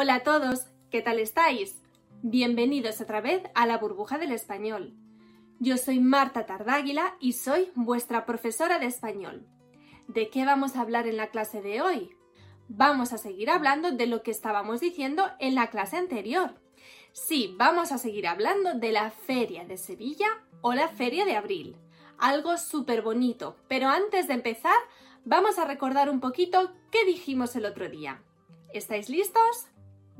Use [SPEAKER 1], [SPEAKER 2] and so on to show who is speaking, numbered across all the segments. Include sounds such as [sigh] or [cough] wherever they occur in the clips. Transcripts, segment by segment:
[SPEAKER 1] Hola a todos, ¿qué tal estáis? Bienvenidos otra vez a la burbuja del español. Yo soy Marta Tardáguila y soy vuestra profesora de español. ¿De qué vamos a hablar en la clase de hoy? Vamos a seguir hablando de lo que estábamos diciendo en la clase anterior. Sí, vamos a seguir hablando de la Feria de Sevilla o la Feria de Abril. Algo súper bonito, pero antes de empezar, vamos a recordar un poquito qué dijimos el otro día. ¿Estáis listos?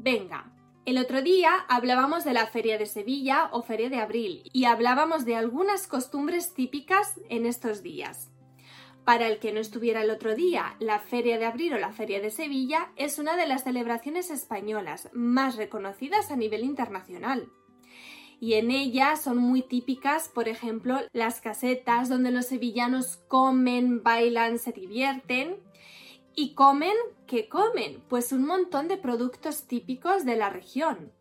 [SPEAKER 1] Venga, el otro día hablábamos de la Feria de Sevilla o Feria de Abril y hablábamos de algunas costumbres típicas en estos días. Para el que no estuviera el otro día, la Feria de Abril o la Feria de Sevilla es una de las celebraciones españolas más reconocidas a nivel internacional. Y en ella son muy típicas, por ejemplo, las casetas donde los sevillanos comen, bailan, se divierten ¿Y comen? ¿Qué comen? Pues un montón de productos típicos de la región.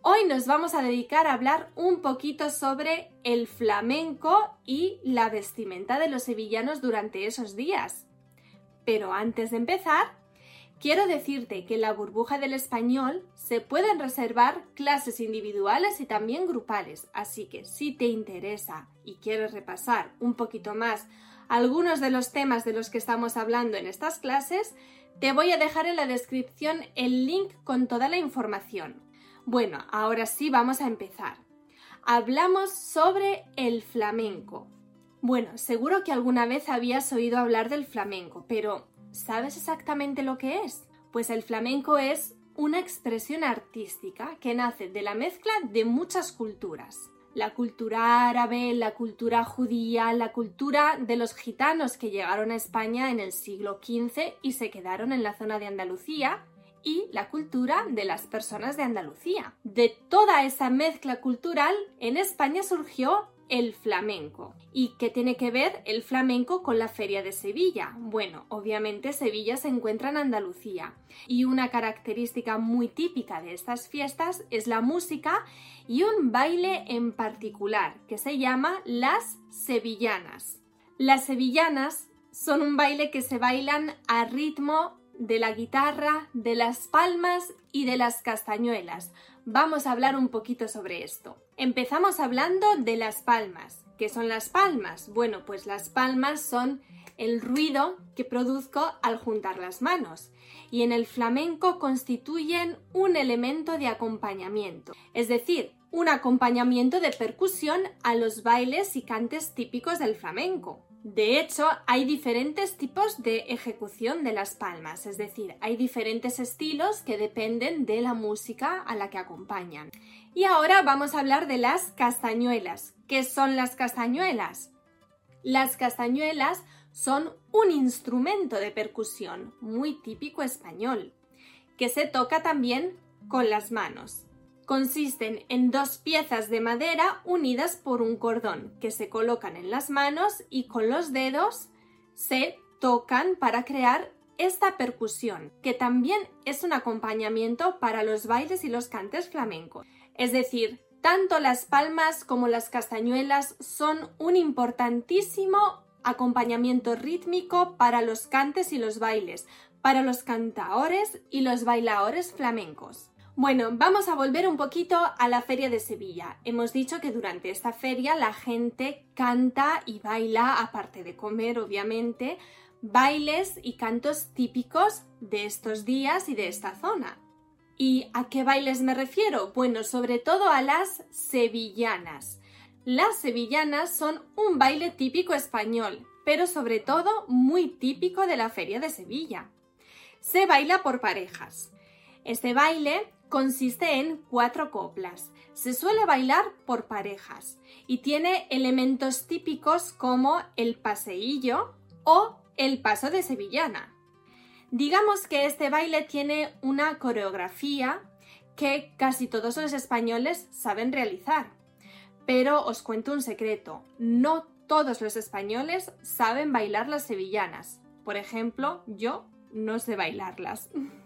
[SPEAKER 1] Hoy nos vamos a dedicar a hablar un poquito sobre el flamenco y la vestimenta de los sevillanos durante esos días. Pero antes de empezar, quiero decirte que en la burbuja del español se pueden reservar clases individuales y también grupales, así que si te interesa y quieres repasar un poquito más algunos de los temas de los que estamos hablando en estas clases, te voy a dejar en la descripción el link con toda la información. Bueno, ahora sí vamos a empezar. Hablamos sobre el flamenco. Bueno, seguro que alguna vez habías oído hablar del flamenco, pero ¿sabes exactamente lo que es? Pues el flamenco es una expresión artística que nace de la mezcla de muchas culturas la cultura árabe, la cultura judía, la cultura de los gitanos que llegaron a España en el siglo XV y se quedaron en la zona de Andalucía, y la cultura de las personas de Andalucía. De toda esa mezcla cultural, en España surgió el flamenco. ¿Y qué tiene que ver el flamenco con la feria de Sevilla? Bueno, obviamente Sevilla se encuentra en Andalucía y una característica muy típica de estas fiestas es la música y un baile en particular que se llama las sevillanas. Las sevillanas son un baile que se bailan a ritmo de la guitarra, de las palmas y de las castañuelas. Vamos a hablar un poquito sobre esto. Empezamos hablando de las palmas. ¿Qué son las palmas? Bueno, pues las palmas son el ruido que produzco al juntar las manos y en el flamenco constituyen un elemento de acompañamiento, es decir, un acompañamiento de percusión a los bailes y cantes típicos del flamenco. De hecho, hay diferentes tipos de ejecución de las palmas, es decir, hay diferentes estilos que dependen de la música a la que acompañan. Y ahora vamos a hablar de las castañuelas. ¿Qué son las castañuelas? Las castañuelas son un instrumento de percusión muy típico español, que se toca también con las manos. Consisten en dos piezas de madera unidas por un cordón que se colocan en las manos y con los dedos se tocan para crear esta percusión, que también es un acompañamiento para los bailes y los cantes flamencos. Es decir, tanto las palmas como las castañuelas son un importantísimo acompañamiento rítmico para los cantes y los bailes, para los cantaores y los bailadores flamencos. Bueno, vamos a volver un poquito a la feria de Sevilla. Hemos dicho que durante esta feria la gente canta y baila, aparte de comer, obviamente, bailes y cantos típicos de estos días y de esta zona. ¿Y a qué bailes me refiero? Bueno, sobre todo a las sevillanas. Las sevillanas son un baile típico español, pero sobre todo muy típico de la feria de Sevilla. Se baila por parejas. Este baile consiste en cuatro coplas. Se suele bailar por parejas y tiene elementos típicos como el paseillo o el paso de sevillana. Digamos que este baile tiene una coreografía que casi todos los españoles saben realizar. Pero os cuento un secreto, no todos los españoles saben bailar las sevillanas. Por ejemplo, yo no sé bailarlas. [laughs]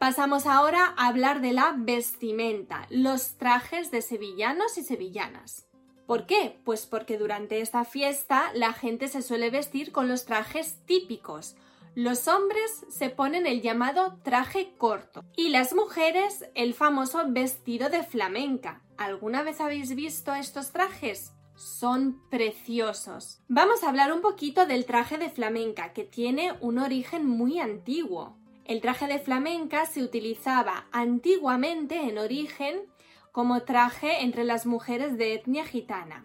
[SPEAKER 1] Pasamos ahora a hablar de la vestimenta, los trajes de sevillanos y sevillanas. ¿Por qué? Pues porque durante esta fiesta la gente se suele vestir con los trajes típicos. Los hombres se ponen el llamado traje corto y las mujeres el famoso vestido de flamenca. ¿Alguna vez habéis visto estos trajes? Son preciosos. Vamos a hablar un poquito del traje de flamenca, que tiene un origen muy antiguo. El traje de flamenca se utilizaba antiguamente en origen como traje entre las mujeres de etnia gitana.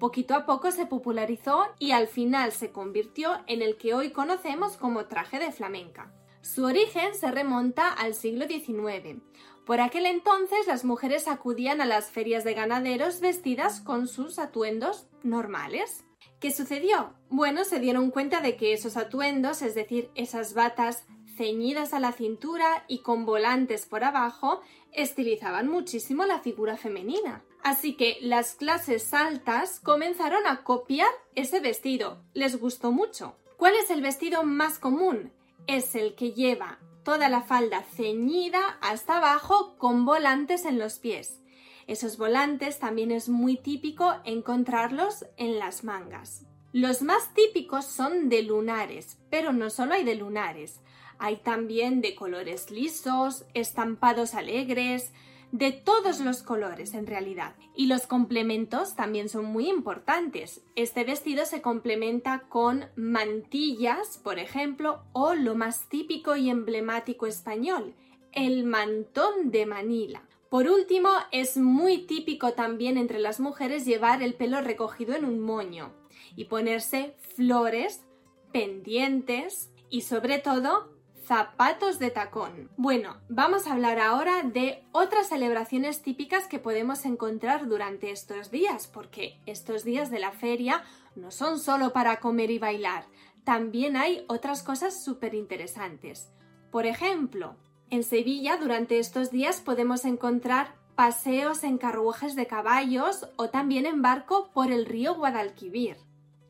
[SPEAKER 1] Poquito a poco se popularizó y al final se convirtió en el que hoy conocemos como traje de flamenca. Su origen se remonta al siglo XIX. Por aquel entonces las mujeres acudían a las ferias de ganaderos vestidas con sus atuendos normales. ¿Qué sucedió? Bueno, se dieron cuenta de que esos atuendos, es decir, esas batas ceñidas a la cintura y con volantes por abajo, estilizaban muchísimo la figura femenina. Así que las clases altas comenzaron a copiar ese vestido. Les gustó mucho. ¿Cuál es el vestido más común? Es el que lleva toda la falda ceñida hasta abajo con volantes en los pies. Esos volantes también es muy típico encontrarlos en las mangas. Los más típicos son de lunares, pero no solo hay de lunares. Hay también de colores lisos, estampados alegres, de todos los colores en realidad. Y los complementos también son muy importantes. Este vestido se complementa con mantillas, por ejemplo, o lo más típico y emblemático español, el mantón de Manila. Por último, es muy típico también entre las mujeres llevar el pelo recogido en un moño y ponerse flores, pendientes y sobre todo zapatos de tacón. Bueno, vamos a hablar ahora de otras celebraciones típicas que podemos encontrar durante estos días, porque estos días de la feria no son solo para comer y bailar, también hay otras cosas súper interesantes. Por ejemplo, en Sevilla durante estos días podemos encontrar paseos en carruajes de caballos o también en barco por el río Guadalquivir.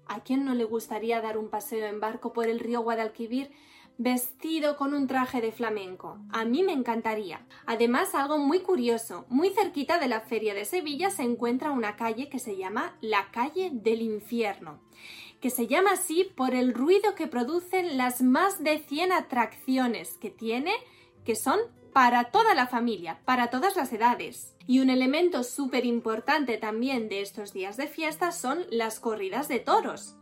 [SPEAKER 1] ¿A quién no le gustaría dar un paseo en barco por el río Guadalquivir vestido con un traje de flamenco. A mí me encantaría. Además, algo muy curioso, muy cerquita de la Feria de Sevilla se encuentra una calle que se llama la calle del infierno, que se llama así por el ruido que producen las más de 100 atracciones que tiene, que son para toda la familia, para todas las edades. Y un elemento súper importante también de estos días de fiesta son las corridas de toros.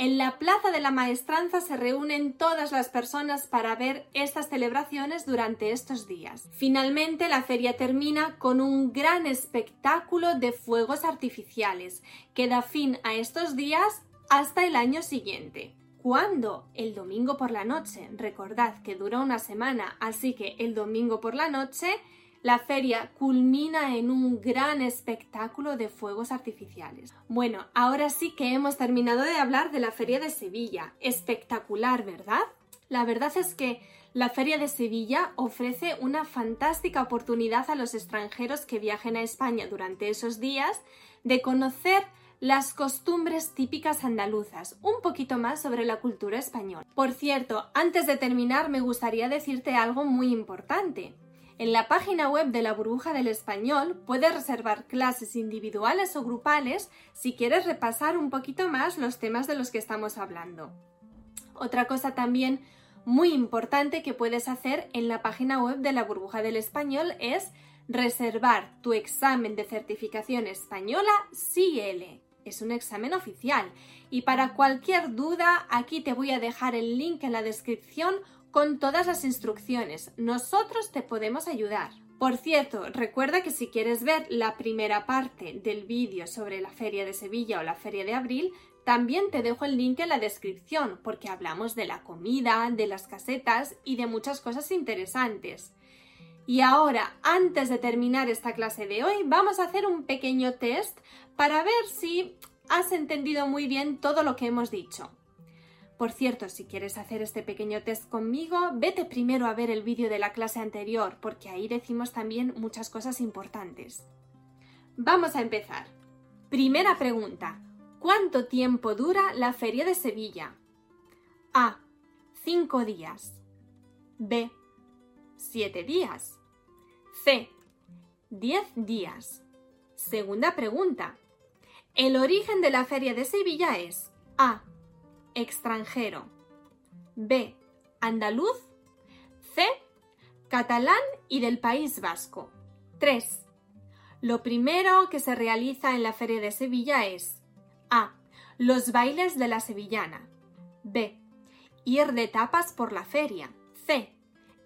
[SPEAKER 1] En la Plaza de la Maestranza se reúnen todas las personas para ver estas celebraciones durante estos días. Finalmente, la feria termina con un gran espectáculo de fuegos artificiales que da fin a estos días hasta el año siguiente. ¿Cuándo? El domingo por la noche. Recordad que dura una semana, así que el domingo por la noche la feria culmina en un gran espectáculo de fuegos artificiales. Bueno, ahora sí que hemos terminado de hablar de la feria de Sevilla. Espectacular, ¿verdad? La verdad es que la Feria de Sevilla ofrece una fantástica oportunidad a los extranjeros que viajen a España durante esos días de conocer las costumbres típicas andaluzas, un poquito más sobre la cultura española. Por cierto, antes de terminar me gustaría decirte algo muy importante. En la página web de la burbuja del español puedes reservar clases individuales o grupales si quieres repasar un poquito más los temas de los que estamos hablando. Otra cosa también muy importante que puedes hacer en la página web de la burbuja del español es reservar tu examen de certificación española CL. Es un examen oficial y para cualquier duda aquí te voy a dejar el link en la descripción con todas las instrucciones. Nosotros te podemos ayudar. Por cierto, recuerda que si quieres ver la primera parte del vídeo sobre la Feria de Sevilla o la Feria de Abril, también te dejo el link en la descripción porque hablamos de la comida, de las casetas y de muchas cosas interesantes. Y ahora, antes de terminar esta clase de hoy, vamos a hacer un pequeño test para ver si has entendido muy bien todo lo que hemos dicho. Por cierto, si quieres hacer este pequeño test conmigo, vete primero a ver el vídeo de la clase anterior, porque ahí decimos también muchas cosas importantes. Vamos a empezar. Primera pregunta. ¿Cuánto tiempo dura la Feria de Sevilla? A. 5 días. B. 7 días. C. 10 días. Segunda pregunta. El origen de la Feria de Sevilla es A extranjero. B. Andaluz. C. Catalán y del País Vasco. 3. Lo primero que se realiza en la Feria de Sevilla es A. Los bailes de la sevillana. B. Ir de tapas por la feria. C.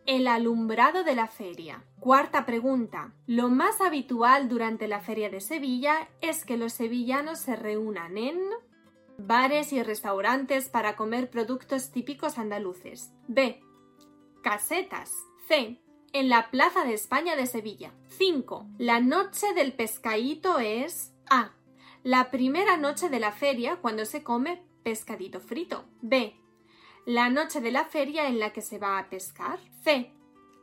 [SPEAKER 1] El alumbrado de la feria. Cuarta pregunta. Lo más habitual durante la Feria de Sevilla es que los sevillanos se reúnan en Bares y restaurantes para comer productos típicos andaluces. B. Casetas. C. En la Plaza de España de Sevilla. 5. La noche del pescadito es A. La primera noche de la feria cuando se come pescadito frito. B. La noche de la feria en la que se va a pescar. C.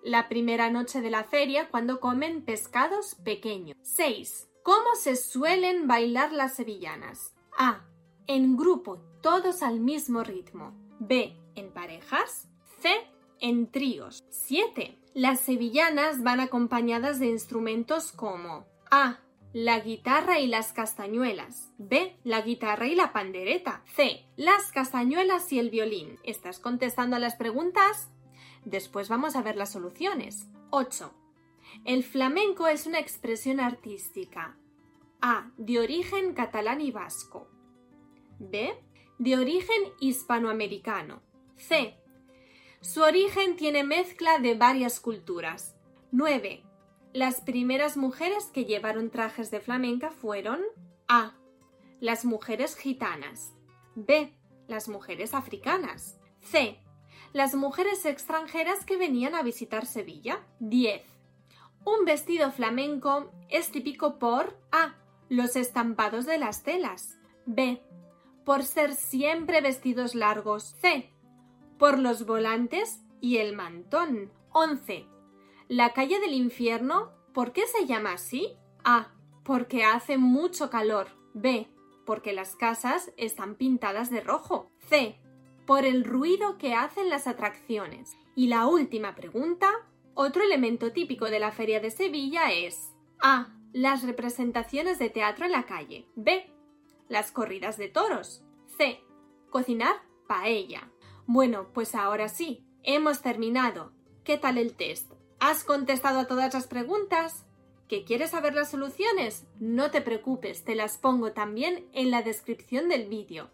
[SPEAKER 1] La primera noche de la feria cuando comen pescados pequeños. 6. ¿Cómo se suelen bailar las sevillanas? A en grupo, todos al mismo ritmo. B. En parejas. C. En tríos. 7. Las sevillanas van acompañadas de instrumentos como A. La guitarra y las castañuelas. B. La guitarra y la pandereta. C. Las castañuelas y el violín. ¿Estás contestando a las preguntas? Después vamos a ver las soluciones. 8. El flamenco es una expresión artística. A. De origen catalán y vasco. B. De origen hispanoamericano. C. Su origen tiene mezcla de varias culturas. 9. Las primeras mujeres que llevaron trajes de flamenca fueron A. Las mujeres gitanas. B. Las mujeres africanas. C. Las mujeres extranjeras que venían a visitar Sevilla. 10. Un vestido flamenco es típico por A. Los estampados de las telas. B por ser siempre vestidos largos. C. Por los volantes y el mantón. 11. La calle del infierno, ¿por qué se llama así? A. Porque hace mucho calor. B. Porque las casas están pintadas de rojo. C. Por el ruido que hacen las atracciones. Y la última pregunta. Otro elemento típico de la Feria de Sevilla es A. Las representaciones de teatro en la calle. B las corridas de toros. C. Cocinar paella. Bueno, pues ahora sí, hemos terminado. ¿Qué tal el test? ¿Has contestado a todas las preguntas? ¿Que quieres saber las soluciones? No te preocupes, te las pongo también en la descripción del vídeo.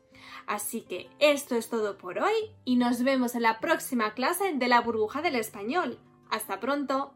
[SPEAKER 1] Así que esto es todo por hoy y nos vemos en la próxima clase de la burbuja del español. Hasta pronto.